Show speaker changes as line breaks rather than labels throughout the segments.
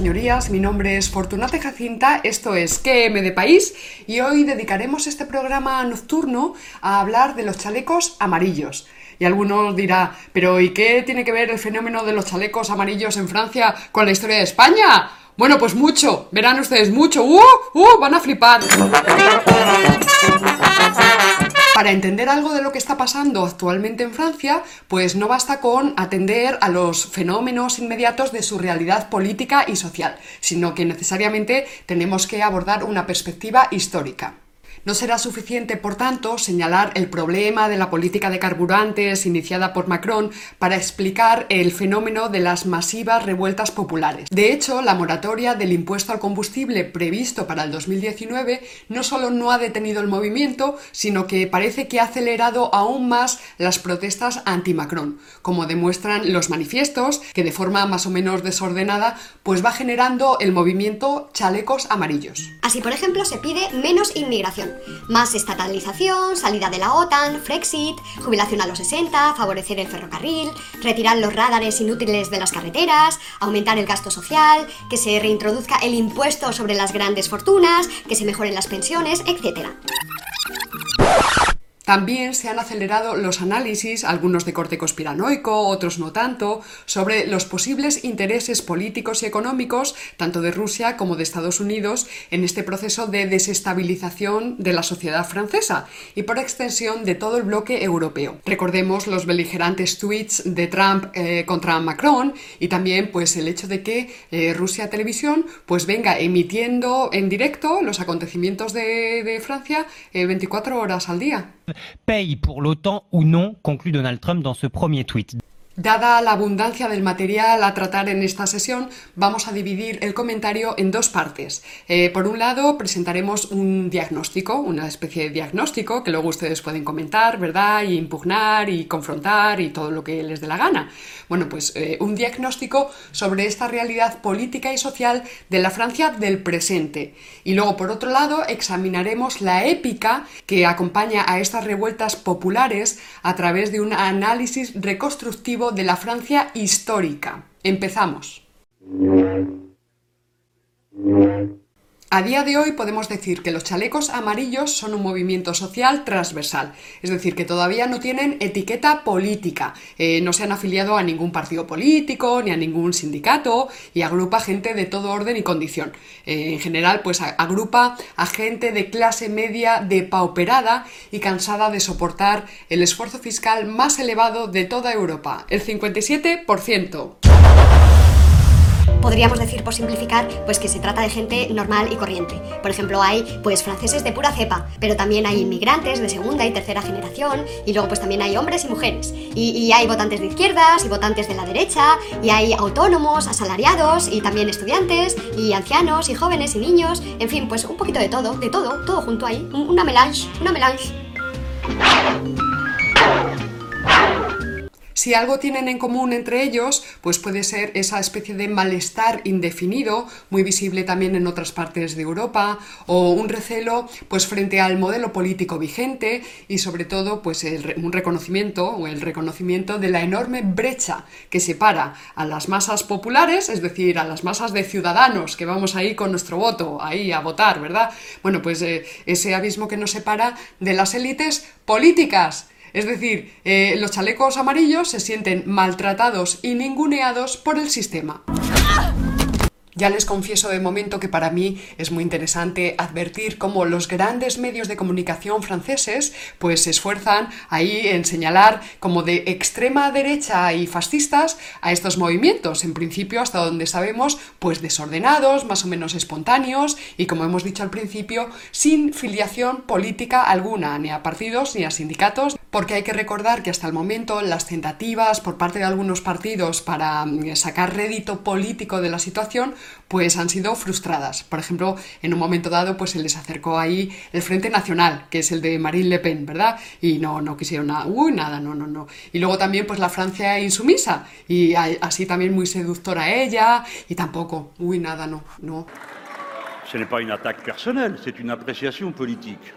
Señorías. Mi nombre es Fortunate Jacinta, esto es QM de País y hoy dedicaremos este programa nocturno a hablar de los chalecos amarillos. Y algunos dirá, pero ¿y qué tiene que ver el fenómeno de los chalecos amarillos en Francia con la historia de España? Bueno, pues mucho, verán ustedes mucho. ¡Uh! ¡Uh! Van a flipar. Para entender algo de lo que está pasando actualmente en Francia, pues no basta con atender a los fenómenos inmediatos de su realidad política y social, sino que necesariamente tenemos que abordar una perspectiva histórica. No será suficiente, por tanto, señalar el problema de la política de carburantes iniciada por Macron para explicar el fenómeno de las masivas revueltas populares. De hecho, la moratoria del impuesto al combustible previsto para el 2019 no solo no ha detenido el movimiento, sino que parece que ha acelerado aún más las protestas anti-Macron, como demuestran los manifiestos, que de forma más o menos desordenada, pues va generando el movimiento chalecos amarillos.
Así, por ejemplo, se pide menos inmigración más estatalización, salida de la OTAN, Frexit, jubilación a los 60, favorecer el ferrocarril, retirar los radares inútiles de las carreteras, aumentar el gasto social, que se reintroduzca el impuesto sobre las grandes fortunas, que se mejoren las pensiones, etc.
También se han acelerado los análisis, algunos de corte conspiranoico, otros no tanto, sobre los posibles intereses políticos y económicos, tanto de Rusia como de Estados Unidos, en este proceso de desestabilización de la sociedad francesa y por extensión de todo el bloque europeo. Recordemos los beligerantes tweets de Trump eh, contra Macron y también pues el hecho de que eh, Rusia Televisión pues venga emitiendo en directo los acontecimientos de, Francia 24 eh, horas al día.
Paye pour l'OTAN ou non, conclut Donald Trump dans ce premier tweet.
Dada la abundancia del material a tratar en esta sesión, vamos a dividir el comentario en dos partes. Eh, por un lado, presentaremos un diagnóstico, una especie de diagnóstico que luego ustedes pueden comentar, ¿verdad? Y impugnar y confrontar y todo lo que les dé la gana. Bueno, pues eh, un diagnóstico sobre esta realidad política y social de la Francia del presente. Y luego, por otro lado, examinaremos la épica que acompaña a estas revueltas populares a través de un análisis reconstructivo de la Francia histórica. Empezamos. A día de hoy podemos decir que los chalecos amarillos son un movimiento social transversal, es decir, que todavía no tienen etiqueta política, eh, no se han afiliado a ningún partido político ni a ningún sindicato y agrupa gente de todo orden y condición. Eh, en general, pues agrupa a gente de clase media depauperada y cansada de soportar el esfuerzo fiscal más elevado de toda Europa, el 57%.
Podríamos decir, por simplificar, pues que se trata de gente normal y corriente. Por ejemplo, hay pues franceses de pura cepa, pero también hay inmigrantes de segunda y tercera generación, y luego pues también hay hombres y mujeres. Y, hay votantes de izquierdas y votantes de la derecha, y hay autónomos, asalariados, y también estudiantes, y ancianos, y jóvenes y niños, en fin, pues un poquito de todo, de todo, todo junto ahí. Una melange, una melange.
Si algo tienen en común entre ellos, pues puede ser esa especie de malestar indefinido, muy visible también en otras partes de Europa, o un recelo pues frente al modelo político vigente y sobre todo pues un reconocimiento o el reconocimiento de la enorme brecha que separa a las masas populares, es decir, a las masas de ciudadanos que vamos ahí con nuestro voto, ahí a votar, ¿verdad? Bueno, pues eh, ese abismo que nos separa de las élites políticas es decir, eh, los chalecos amarillos se sienten maltratados y ninguneados por el sistema. Ya les confieso de momento que para mí es muy interesante advertir cómo los grandes medios de comunicación franceses pues se esfuerzan ahí en señalar como de extrema derecha y fascistas a estos movimientos, en principio hasta donde sabemos pues desordenados, más o menos espontáneos y como hemos dicho al principio sin filiación política alguna, ni a partidos ni a sindicatos, porque hay que recordar que hasta el momento las tentativas por parte de algunos partidos para mm, sacar rédito político de la situación pues han sido frustradas. Por ejemplo, en un momento dado, pues se les acercó ahí el Frente Nacional, que es el de Marine Le Pen, ¿verdad? Y no, no quisieron nada, uy, nada, no, no, no. Y luego también, pues la Francia insumisa, y así también muy seductora ella, y tampoco, uy, nada, no, no.
Ce n'est pas une attaque personnelle, c'est une appréciation politique.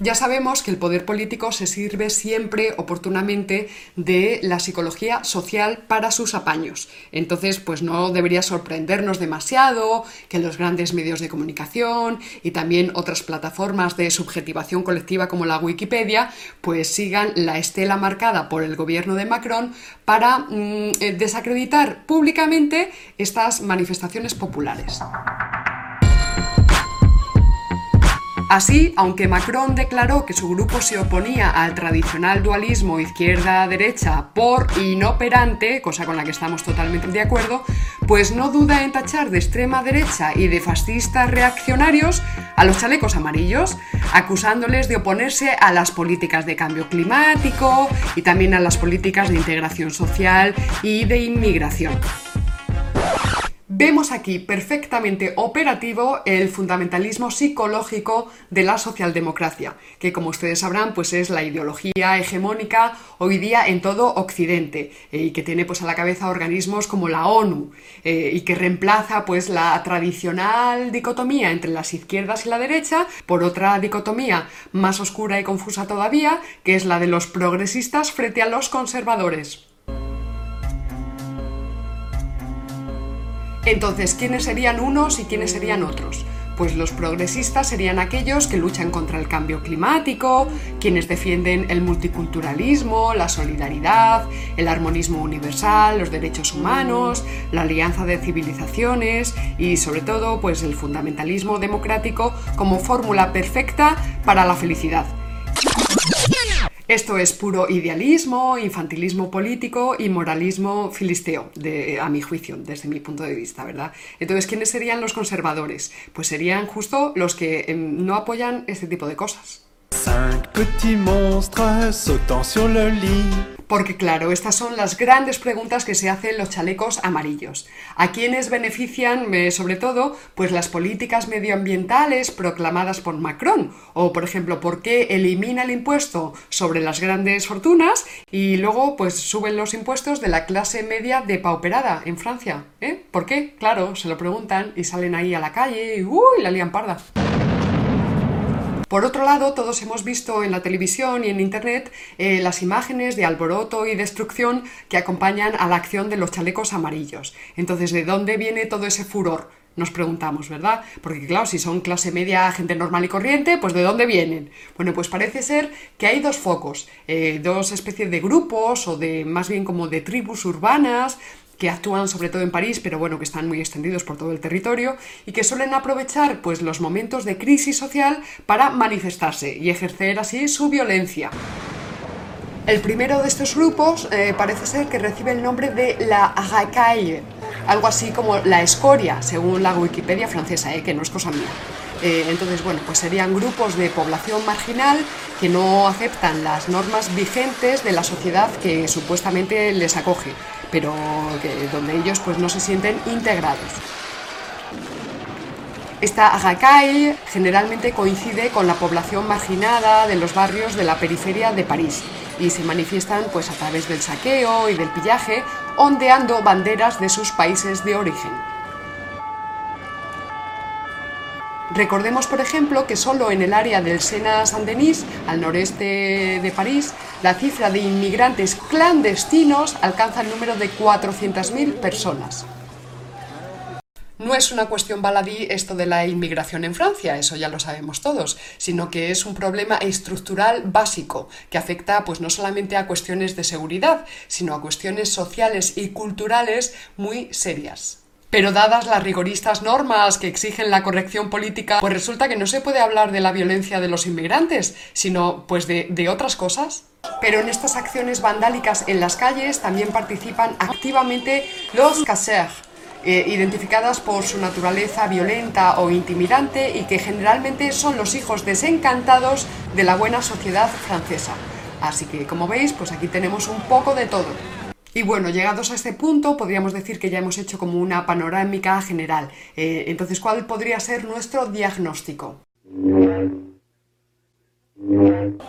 Ya sabemos que el poder político se sirve siempre oportunamente de la psicología social para sus apaños. Entonces, pues no debería sorprendernos demasiado que los grandes medios de comunicación y también otras plataformas de subjetivación colectiva como la Wikipedia, pues sigan la estela marcada por el gobierno de Macron para mm, eh, desacreditar públicamente estas manifestaciones populares. Así, aunque Macron declaró que su grupo se oponía al tradicional dualismo izquierda-derecha por inoperante, cosa con la que estamos totalmente de acuerdo, pues no duda en tachar de extrema derecha y de fascistas reaccionarios a los chalecos amarillos, acusándoles de oponerse a las políticas de cambio climático y también a las políticas de integración social y de inmigración. Vemos aquí perfectamente operativo el fundamentalismo psicológico de la socialdemocracia, que como ustedes sabrán, pues es la ideología hegemónica hoy día en todo Occidente eh, y que tiene pues a la cabeza organismos como la ONU eh, y que reemplaza pues la tradicional dicotomía entre las izquierdas y la derecha por otra dicotomía más oscura y confusa todavía, que es la de los progresistas frente a los conservadores. Entonces, ¿quiénes serían unos y quiénes serían otros? Pues los progresistas serían aquellos que luchan contra el cambio climático, quienes defienden el multiculturalismo, la solidaridad, el armonismo universal, los derechos humanos, la alianza de civilizaciones y sobre todo pues el fundamentalismo democrático como fórmula perfecta para la felicidad. Esto es puro idealismo, infantilismo político y moralismo filisteo, a mi juicio, desde mi punto de vista, ¿verdad? Entonces, ¿quiénes serían los conservadores? Pues serían justo los que em, no apoyan este tipo de cosas. Porque claro, estas son las grandes preguntas que se hacen los chalecos amarillos. ¿A quiénes benefician, eh, sobre todo, pues las políticas medioambientales proclamadas por Macron? O, por ejemplo, ¿por qué elimina el impuesto sobre las grandes fortunas y luego pues suben los impuestos de la clase media depauperada en Francia? ¿Eh? ¿Por qué? Claro, se lo preguntan y salen ahí a la calle y ¡uy! la lían parda. Por otro lado, todos hemos visto en la televisión y en Internet eh, las imágenes de alboroto y destrucción que acompañan a la acción de los chalecos amarillos. Entonces, ¿de dónde viene todo ese furor? Nos preguntamos, ¿verdad? Porque claro, si son clase media, gente normal y corriente, pues ¿de dónde vienen? Bueno, pues parece ser que hay dos focos, eh, dos especies de grupos o de más bien como de tribus urbanas que actúan sobre todo en París, pero bueno, que están muy extendidos por todo el territorio y que suelen aprovechar pues los momentos de crisis social para manifestarse y ejercer así su violencia. El primero de estos grupos eh, parece ser que recibe el nombre de la racaille, algo así como la escoria, según la Wikipedia francesa, eh, que no es cosa mía. Eh, entonces, bueno, pues serían grupos de población marginal que no aceptan las normas vigentes de la sociedad que supuestamente les acoge pero donde ellos pues no se sienten integrados. Esta agakai generalmente coincide con la población marginada de los barrios de la periferia de París y se manifiestan pues a través del saqueo y del pillaje, ondeando banderas de sus países de origen. Recordemos, por ejemplo, que solo en el área del Sena-Saint-Denis, al noreste de París, la cifra de inmigrantes clandestinos alcanza el número de 400.000 personas. No es una cuestión baladí esto de la inmigración en Francia, eso ya lo sabemos todos, sino que es un problema estructural básico que afecta pues no solamente a cuestiones de seguridad, sino a cuestiones sociales y culturales muy serias. Pero dadas las rigoristas normas que exigen la corrección política, pues resulta que no se puede hablar de la violencia de los inmigrantes, sino pues de, otras cosas. Pero en estas acciones vandálicas en las calles también participan activamente los casseurs, eh, identificadas por su naturaleza violenta o intimidante y que generalmente son los hijos desencantados de la buena sociedad francesa. Así que, como veis, pues aquí tenemos un poco de todo. Y bueno, llegados a este punto, podríamos decir que ya hemos hecho como una panorámica general. Eh, entonces, ¿cuál podría ser nuestro diagnóstico?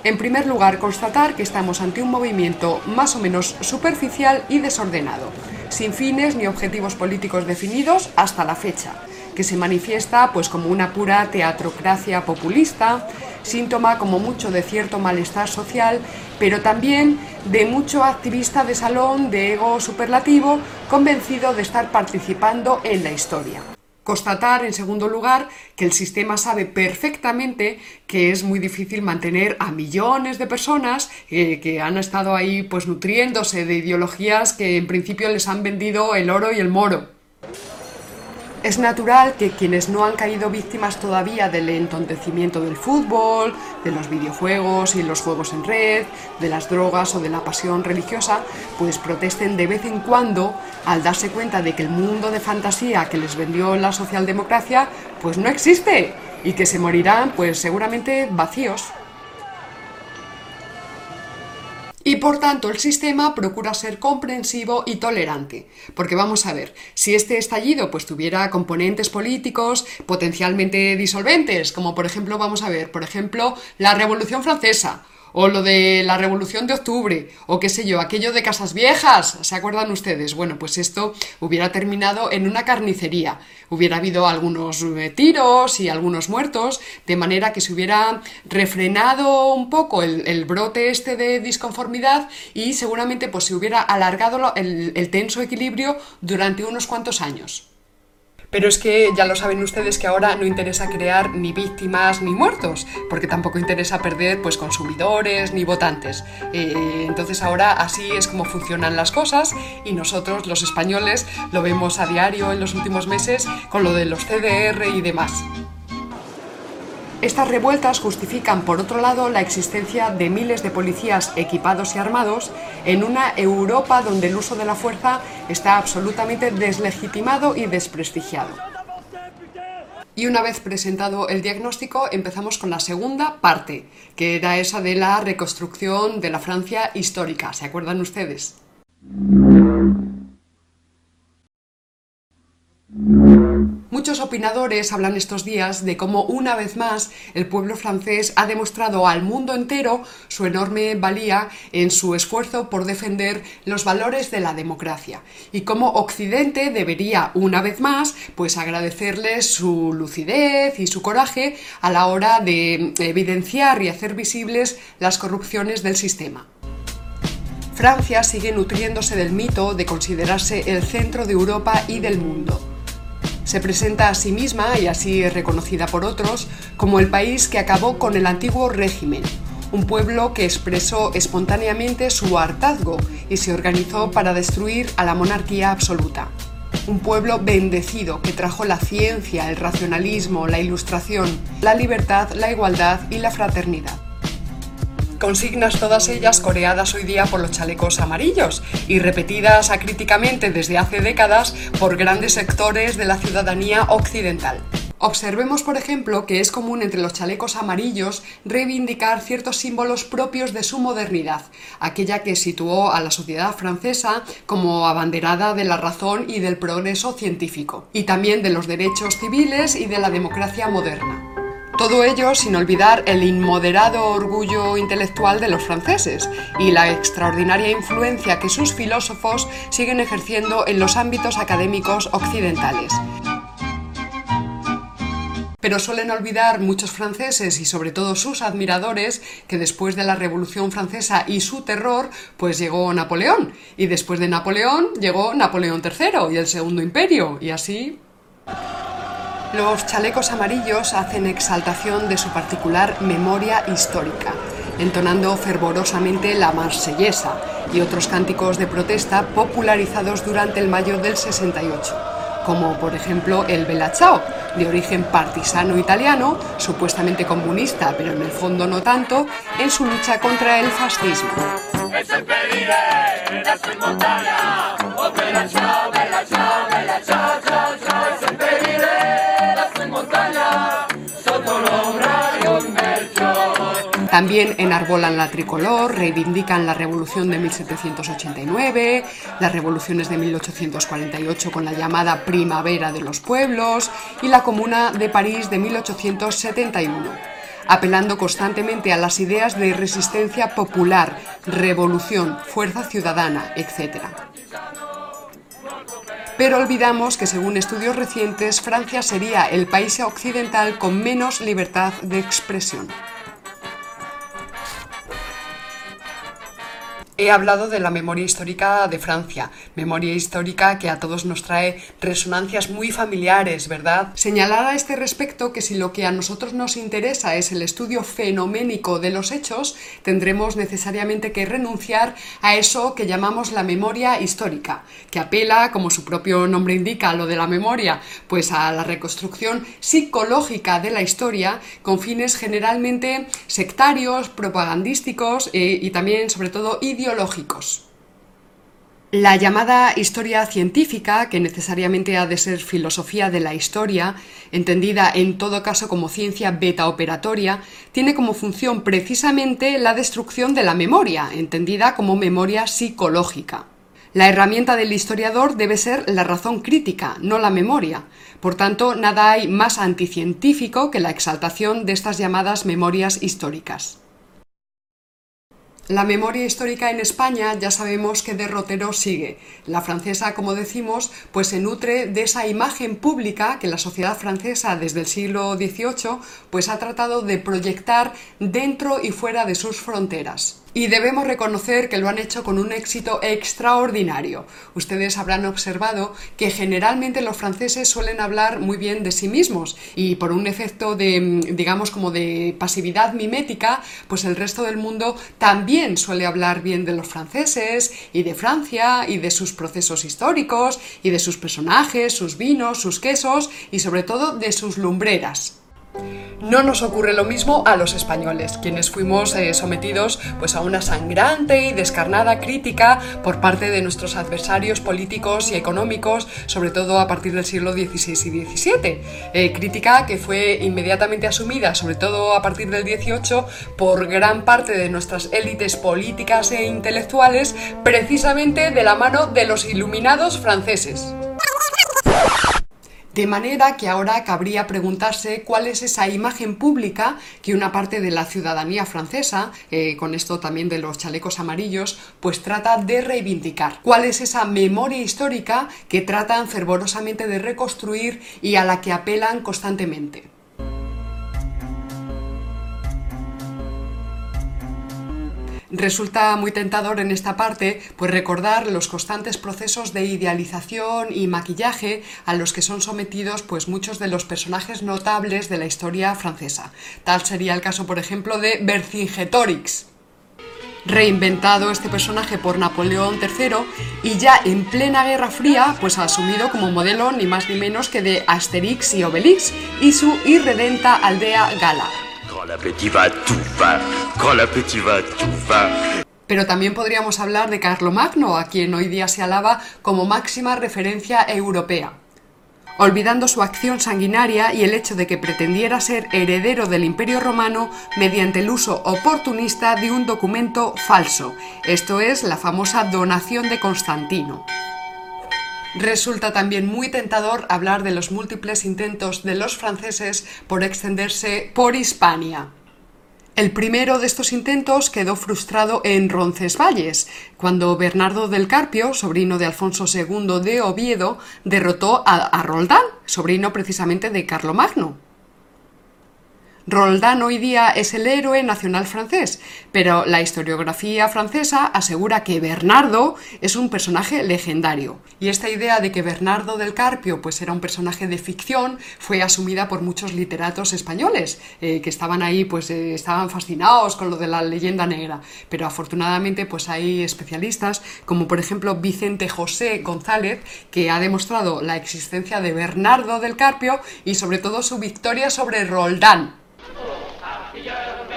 En primer lugar, constatar que estamos ante un movimiento más o menos superficial y desordenado. sin fines ni objetivos políticos definidos hasta la fecha, que se manifiesta pues como una pura teatrocracia populista, síntoma como mucho de cierto malestar social, pero también de mucho activista de salón de ego superlativo convencido de estar participando en la historia. Constatar, en segundo lugar, que el sistema sabe perfectamente que es muy difícil mantener a millones de personas eh, que han estado ahí pues nutriéndose de ideologías que en principio les han vendido el oro y el moro. Es natural que quienes no han caído víctimas todavía del entontecimiento del fútbol, de los videojuegos y los juegos en red, de las drogas o de la pasión religiosa, pues protesten de vez en cuando al darse cuenta de que el mundo de fantasía que les vendió la socialdemocracia pues no existe y que se morirán pues seguramente vacíos. Por tanto el sistema procura ser comprensivo y tolerante. Porque vamos a ver, si este estallido pues tuviera componentes políticos potencialmente disolventes, como por ejemplo, vamos a ver, por ejemplo, la Revolución Francesa, o lo de la Revolución de Octubre, o qué sé yo, aquello de Casas Viejas, ¿se acuerdan ustedes? Bueno, pues esto hubiera terminado en una carnicería. Hubiera habido algunos eh, tiros y algunos muertos, de manera que se hubiera refrenado un poco el, brote este de disconformidad y seguramente pues se hubiera alargado el tenso equilibrio durante unos cuantos años. Pero es que ya lo saben ustedes que ahora no interesa crear ni víctimas ni muertos, porque tampoco interesa perder pues consumidores ni votantes. Eh, entonces ahora así es como funcionan las cosas y nosotros los españoles lo vemos a diario en los últimos meses con lo de los CDR y demás. Estas revueltas justifican, por otro lado, la existencia de miles de policías equipados y armados en una Europa donde el uso de la fuerza está absolutamente deslegitimado y desprestigiado. Y una vez presentado el diagnóstico, empezamos con la segunda parte, que era esa de la reconstrucción de la Francia histórica. ¿Se acuerdan ustedes? Muchos opinadores hablan estos días de cómo una vez más el pueblo francés ha demostrado al mundo entero su enorme valía en su esfuerzo por defender los valores de la democracia y cómo Occidente debería una vez más pues agradecerles su lucidez y su coraje a la hora de evidenciar y hacer visibles las corrupciones del sistema. Francia sigue nutriéndose del mito de considerarse el centro de Europa y del mundo se presenta a sí misma, y así es reconocida por otros, como el país que acabó con el antiguo régimen, un pueblo que expresó espontáneamente su hartazgo y se organizó para destruir a la monarquía absoluta. Un pueblo bendecido que trajo la ciencia, el racionalismo, la ilustración, la libertad, la igualdad y la fraternidad consignas todas ellas coreadas hoy día por los chalecos amarillos y repetidas acríticamente desde hace décadas por grandes sectores de la ciudadanía occidental. Observemos, por ejemplo, que es común entre los chalecos amarillos reivindicar ciertos símbolos propios de su modernidad, aquella que situó a la sociedad francesa como abanderada de la razón y del progreso científico, y también de los derechos civiles y de la democracia moderna. Todo ello sin olvidar el inmoderado orgullo intelectual de los franceses y la extraordinaria influencia que sus filósofos siguen ejerciendo en los ámbitos académicos occidentales. Pero suelen olvidar muchos franceses y sobre todo sus admiradores que después de la Revolución Francesa y su terror, pues llegó Napoleón. Y después de Napoleón llegó Napoleón III y el Segundo Imperio. Y así los chalecos amarillos hacen exaltación de su particular memoria histórica, entonando fervorosamente la marsellesa y otros cánticos de protesta popularizados durante el mayo del 68, como por ejemplo el Bella de origen partisano italiano, supuestamente comunista, pero en el fondo no tanto, en su lucha contra el fascismo. También enarbolan la tricolor, reivindican la revolución de 1789, las revoluciones de 1848 con la llamada Primavera de los Pueblos y la Comuna de París de 1871 apelando constantemente a las ideas de resistencia popular, revolución, fuerza ciudadana, etc. pero olvidamos que según estudios recientes Francia sería el país occidental con menos libertad de expresión. He hablado de la memoria histórica de Francia, memoria histórica que a todos nos trae resonancias muy familiares, ¿verdad? Señalar a este respecto que si lo que a nosotros nos interesa es el estudio fenoménico de los hechos, tendremos necesariamente que renunciar a eso que llamamos la memoria histórica, que apela, como su propio nombre indica, a lo de la memoria, pues a la reconstrucción psicológica de la historia con fines generalmente sectarios, propagandísticos eh, y también, sobre todo, ideológicos la llamada historia científica, que necesariamente ha de ser filosofía de la historia, entendida en todo caso como ciencia beta operatoria, tiene como función precisamente la destrucción de la memoria, entendida como memoria psicológica. La herramienta del historiador debe ser la razón crítica, no la memoria. Por tanto, nada hay más anticientífico que la exaltación de estas llamadas memorias históricas. La memoria histórica en España ya sabemos que derrotero sigue. La francesa, como decimos, pues se nutre de esa imagen pública que la sociedad francesa desde el siglo XVIII pues ha tratado de proyectar dentro y fuera de sus fronteras. Y debemos reconocer que lo han hecho con un éxito extraordinario. Ustedes habrán observado que generalmente los franceses suelen hablar muy bien de sí mismos y por un efecto de, digamos, como de pasividad mimética, pues el resto del mundo también suele hablar bien de los franceses y de Francia y de sus procesos históricos y de sus personajes, sus vinos, sus quesos y sobre todo de sus lumbreras. No nos ocurre lo mismo a los españoles, quienes fuimos eh, sometidos pues, a una sangrante y descarnada crítica por parte de nuestros adversarios políticos y económicos, sobre todo a partir del siglo XVI y XVII. Eh, crítica que fue inmediatamente asumida, sobre todo a partir del XVIII, por gran parte de nuestras élites políticas e intelectuales, precisamente de la mano de los iluminados franceses. De manera que ahora cabría preguntarse cuál es esa imagen pública que una parte de la ciudadanía francesa, eh, con esto también de los chalecos amarillos, pues trata de reivindicar. ¿Cuál es esa memoria histórica que tratan fervorosamente de reconstruir y a la que apelan constantemente? Resulta muy tentador en esta parte pues recordar los constantes procesos de idealización y maquillaje a los que son sometidos pues muchos de los personajes notables de la historia francesa. Tal sería el caso, por ejemplo, de Vercingetorix, reinventado este personaje por Napoleón III y ya en plena Guerra Fría, pues asumido como modelo ni más ni menos que de Asterix y Obelix y su irredenta aldea Gala. Pero también podríamos hablar de Carlomagno, a quien hoy día se alaba como máxima referencia europea. Olvidando su acción sanguinaria y el hecho de que pretendiera ser heredero del Imperio Romano mediante el uso oportunista de un documento falso, esto es la famosa donación de Constantino. Resulta también muy tentador hablar de los múltiples intentos de los franceses por extenderse por Hispania. El primero de estos intentos quedó frustrado en Roncesvalles, cuando Bernardo del Carpio, sobrino de Alfonso II de Oviedo, derrotó a, a Roldán, sobrino precisamente de Carlomagno. Roldán hoy día es el héroe nacional francés, pero la historiografía francesa asegura que Bernardo es un personaje legendario. Y esta idea de que Bernardo del Carpio pues era un personaje de ficción fue asumida por muchos literatos españoles eh, que estaban ahí pues eh, estaban fascinados con lo de la leyenda negra. Pero afortunadamente pues hay especialistas como por ejemplo Vicente José González que ha demostrado la existencia de Bernardo del Carpio y sobre todo su victoria sobre Roldán.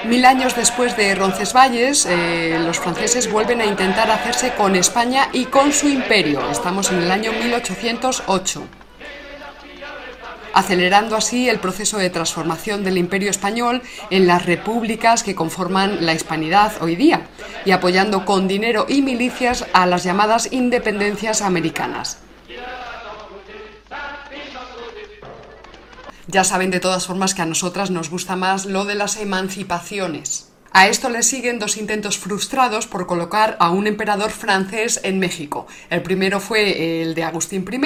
Mil años después de Roncesvalles, eh, los franceses vuelven a intentar hacerse con España y con su imperio. Estamos en el año 1808 acelerando así el proceso de transformación del imperio español en las repúblicas que conforman la hispanidad hoy día, y apoyando con dinero y milicias a las llamadas independencias americanas. Ya saben de todas formas que a nosotras nos gusta más lo de las emancipaciones. A esto le siguen dos intentos frustrados por colocar a un emperador francés en México. El primero fue el de Agustín I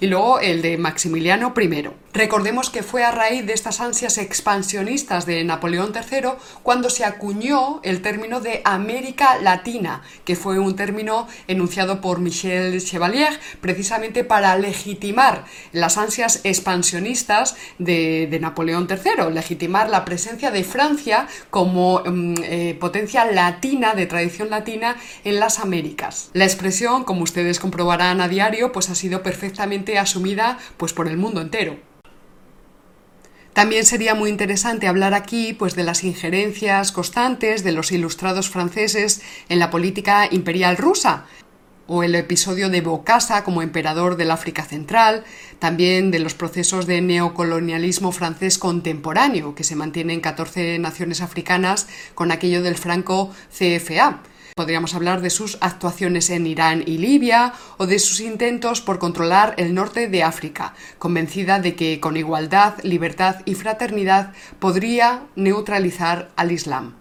y luego el de Maximiliano I. Recordemos que fue a raíz de estas ansias expansionistas de Napoleón III cuando se acuñó el término de América Latina, que fue un término enunciado por Michel Chevalier precisamente para legitimar las ansias expansionistas de, Napoleón III, legitimar la presencia de Francia como mm, eh, potencia latina, de tradición latina, en las Américas. La expresión, como ustedes comprobarán a diario, pues ha sido perfectamente asumida pues, por el mundo entero. También sería muy interesante hablar aquí pues, de las injerencias constantes de los ilustrados franceses en la política imperial rusa, o el episodio de Bokassa como emperador del África Central, también de los procesos de neocolonialismo francés contemporáneo que se mantiene en 14 naciones africanas con aquello del franco CFA. Podríamos hablar de sus actuaciones en Irán y Libia o de sus intentos por controlar el norte de África, convencida de que con igualdad, libertad y fraternidad podría neutralizar al Islam.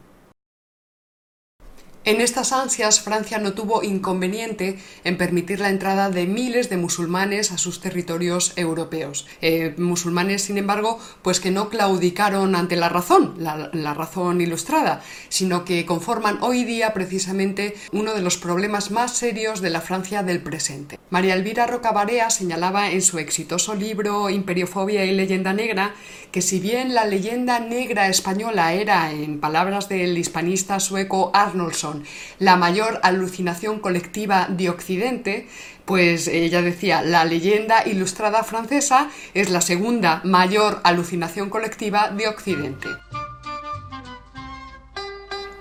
En estas ansias, Francia no tuvo inconveniente en permitir la entrada de miles de musulmanes a sus territorios europeos. Eh, musulmanes, sin embargo, pues que no claudicaron ante la razón, la, razón ilustrada, sino que conforman hoy día precisamente uno de los problemas más serios de la Francia del presente. María Elvira Rocabarea señalaba en su exitoso libro Imperiofobia y leyenda negra que si bien la leyenda negra española era, en palabras del hispanista sueco Arnoldson, la mayor alucinación colectiva de Occidente, pues ella decía, la leyenda ilustrada francesa es la segunda mayor alucinación colectiva de Occidente.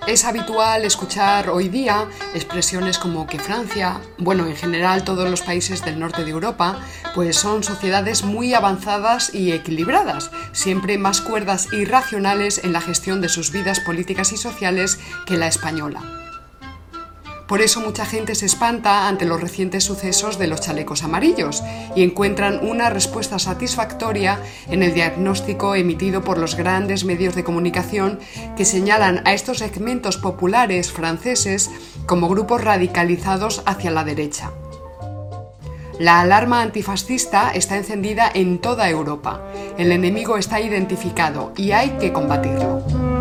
Es habitual escuchar hoy día expresiones como que Francia, bueno, en general todos los países del norte de Europa, pues son sociedades muy avanzadas y equilibradas, siempre más cuerdas y racionales en la gestión de sus vidas políticas y sociales que la española. Por eso mucha gente se espanta ante los recientes sucesos de los chalecos amarillos y encuentran una respuesta satisfactoria en el diagnóstico emitido por los grandes medios de comunicación que señalan a estos segmentos populares franceses como grupos radicalizados hacia la derecha. La alarma antifascista está encendida en toda Europa. El enemigo está identificado y hay que combatirlo.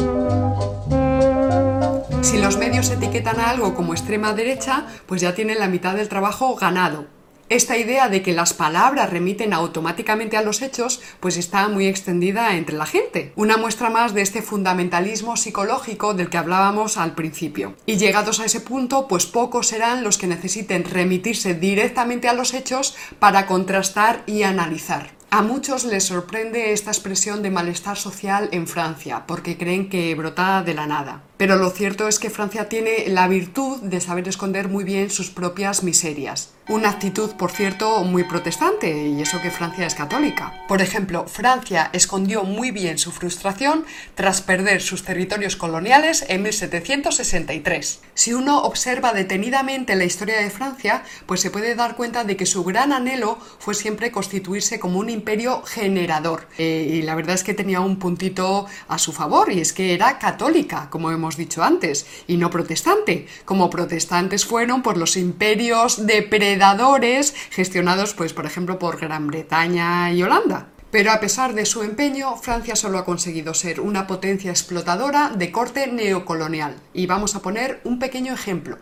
Si los medios etiquetan a algo como extrema derecha, pues ya tienen la mitad del trabajo ganado. Esta idea de que las palabras remiten automáticamente a los hechos, pues está muy extendida entre la gente. Una muestra más de este fundamentalismo psicológico del que hablábamos al principio. Y llegados a ese punto, pues pocos serán los que necesiten remitirse directamente a los hechos para contrastar y analizar. A muchos les sorprende esta expresión de malestar social en Francia, porque creen que brota de la nada. Pero lo cierto es que Francia tiene la virtud de saber esconder muy bien sus propias miserias. Una actitud, por cierto, muy protestante, y eso que Francia es católica. Por ejemplo, Francia escondió muy bien su frustración tras perder sus territorios coloniales en 1763. Si uno observa detenidamente la historia de Francia, pues se puede dar cuenta de que su gran anhelo fue siempre constituirse como un imperio generador. Eh, y la verdad es que tenía un puntito a su favor, y es que era católica, como hemos dicho antes, y no protestante, como protestantes fueron por los imperios depredadores gestionados, pues, por ejemplo, por Gran Bretaña y Holanda. Pero a pesar de su empeño, Francia solo ha conseguido ser una potencia explotadora de corte neocolonial. Y vamos a poner un pequeño ejemplo.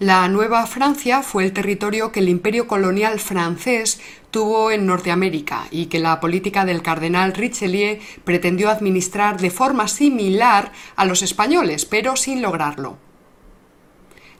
La Nueva Francia fue el territorio que el imperio colonial francés tuvo en Norteamérica y que la política del cardenal Richelieu pretendió administrar de forma similar a los españoles, pero sin lograrlo.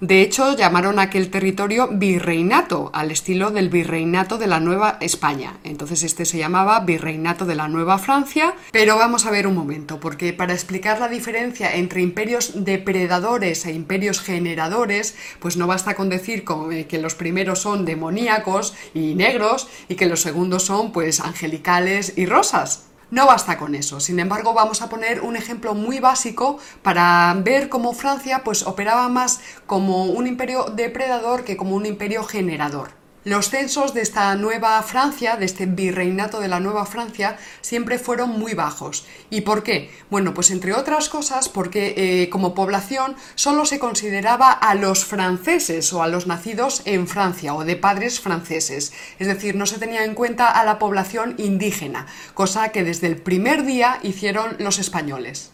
De hecho, llamaron a aquel territorio virreinato, al estilo del virreinato de la Nueva España. Entonces este se llamaba virreinato de la Nueva Francia. Pero vamos a ver un momento, porque para explicar la diferencia entre imperios depredadores e imperios generadores, pues no basta con decir eh, que los primeros son demoníacos y negros y que los segundos son pues angelicales y rosas. No basta con eso, sin embargo vamos a poner un ejemplo muy básico para ver cómo Francia pues operaba más como un imperio depredador que como un imperio generador. Los censos de esta nueva Francia, de este virreinato de la Nueva Francia, siempre fueron muy bajos. ¿Y por qué? Bueno, pues entre otras cosas porque eh, como población solo se consideraba a los franceses o a los nacidos en Francia o de padres franceses. Es decir, no se tenía en cuenta a la población indígena, cosa que desde el primer día hicieron los españoles.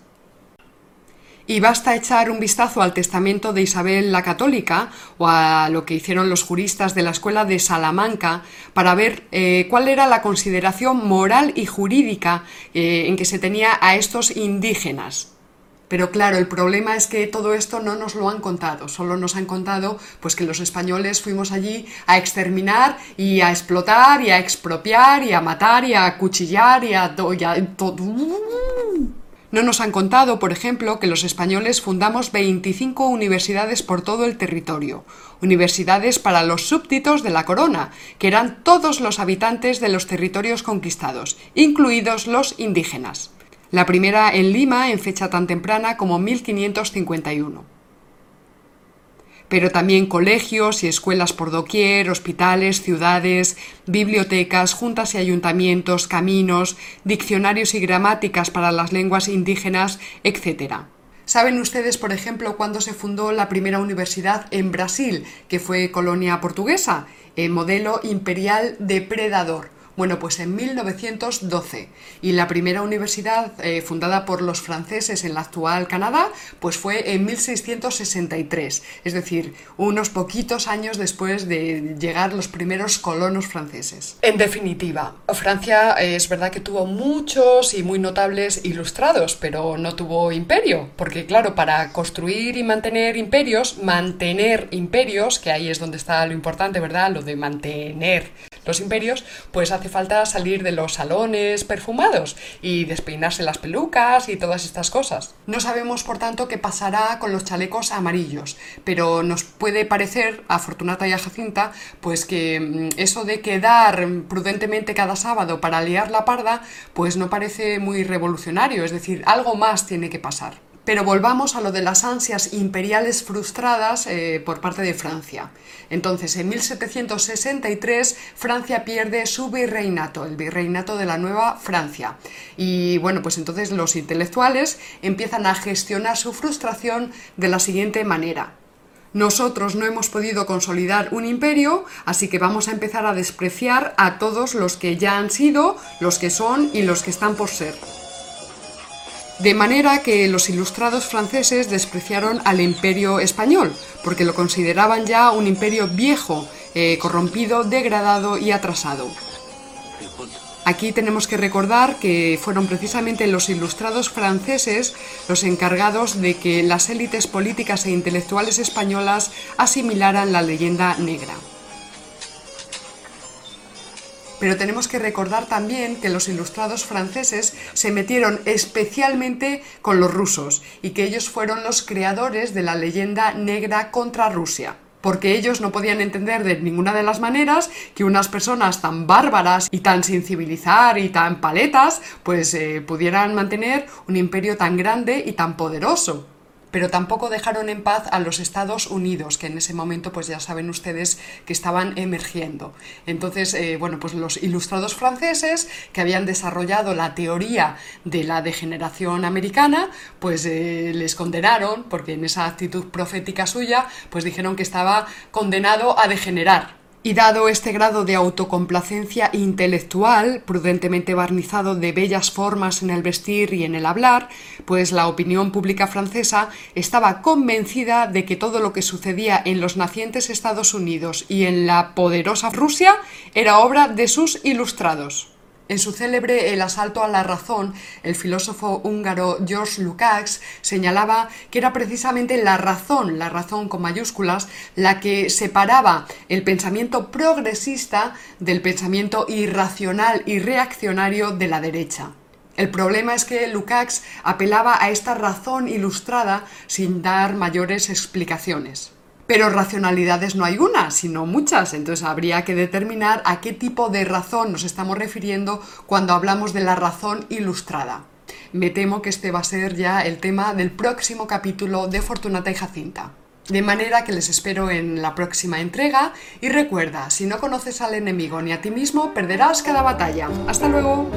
Y basta echar un vistazo al testamento de Isabel la Católica o a lo que hicieron los juristas de la escuela de Salamanca para ver eh, cuál era la consideración moral y jurídica eh, en que se tenía a estos indígenas. Pero claro, el problema es que todo esto no nos lo han contado, solo nos han contado pues que los españoles fuimos allí a exterminar y a explotar y a expropiar y a matar y a cuchillar y a, todo. No nos han contado, por ejemplo, que los españoles fundamos 25 universidades por todo el territorio, universidades para los súbditos de la corona, que eran todos los habitantes de los territorios conquistados, incluidos los indígenas. La primera en Lima en fecha tan temprana como 1551 pero también colegios y escuelas por doquier, hospitales, ciudades, bibliotecas, juntas y ayuntamientos, caminos, diccionarios y gramáticas para las lenguas indígenas, etc. ¿Saben ustedes, por ejemplo, cuándo se fundó la primera universidad en Brasil, que fue colonia portuguesa? El modelo imperial depredador. Bueno, pues en 1912. Y la primera universidad eh, fundada por los franceses en la actual Canadá, pues fue en 1663. Es decir, unos poquitos años después de llegar los primeros colonos franceses. En definitiva, Francia eh, es verdad que tuvo muchos y muy notables ilustrados, pero no tuvo imperio. Porque claro, para construir y mantener imperios, mantener imperios, que ahí es donde está lo importante, ¿verdad? Lo de mantener los imperios, pues hace falta salir de los salones perfumados y despeinarse las pelucas y todas estas cosas. No sabemos, por tanto, qué pasará con los chalecos amarillos, pero nos puede parecer, a Fortunata y a Jacinta, pues que mm, eso de quedar prudentemente cada sábado para liar la parda, pues no parece muy revolucionario, es decir, algo más tiene que pasar. Pero volvamos a lo de las ansias imperiales frustradas eh, por parte de Francia. Entonces, en 1763, Francia pierde su virreinato, el virreinato de la Nueva Francia. Y bueno, pues entonces los intelectuales empiezan a gestionar su frustración de la siguiente manera. Nosotros no hemos podido consolidar un imperio, así que vamos a empezar a despreciar a todos los que ya han sido, los que son y los que están por ser. De manera que los ilustrados franceses despreciaron al imperio español, porque lo consideraban ya un imperio viejo, eh, corrompido, degradado y atrasado. Aquí tenemos que recordar que fueron precisamente los ilustrados franceses los encargados de que las élites políticas e intelectuales españolas asimilaran la leyenda negra. Pero tenemos que recordar también que los ilustrados franceses se metieron especialmente con los rusos y que ellos fueron los creadores de la leyenda negra contra Rusia porque ellos no podían entender de ninguna de las maneras que unas personas tan bárbaras y tan sin civilizar y tan paletas pues eh, pudieran mantener un imperio tan grande y tan poderoso pero tampoco dejaron en paz a los Estados Unidos, que en ese momento, pues ya saben ustedes que estaban emergiendo. Entonces, eh, bueno, pues los ilustrados franceses que habían desarrollado la teoría de la degeneración americana, pues eh, les condenaron, porque en esa actitud profética suya, pues dijeron que estaba condenado a degenerar. Y dado este grado de autocomplacencia intelectual, prudentemente barnizado de bellas formas en el vestir y en el hablar, pues la opinión pública francesa estaba convencida de que todo lo que sucedía en los nacientes Estados Unidos y en la poderosa Rusia era obra de sus ilustrados. En su célebre El asalto a la razón, el filósofo húngaro George Lukács señalaba que era precisamente la razón, la razón con mayúsculas, la que separaba el pensamiento progresista del pensamiento irracional y reaccionario de la derecha. El problema es que Lukács apelaba a esta razón ilustrada sin dar mayores explicaciones. Pero racionalidades no hay una, sino muchas. Entonces habría que determinar a qué tipo de razón nos estamos refiriendo cuando hablamos de la razón ilustrada. Me temo que este va a ser ya el tema del próximo capítulo de Fortunata y Jacinta. De manera que les espero en la próxima entrega y recuerda, si no conoces al enemigo ni a ti mismo, perderás cada batalla. Hasta luego.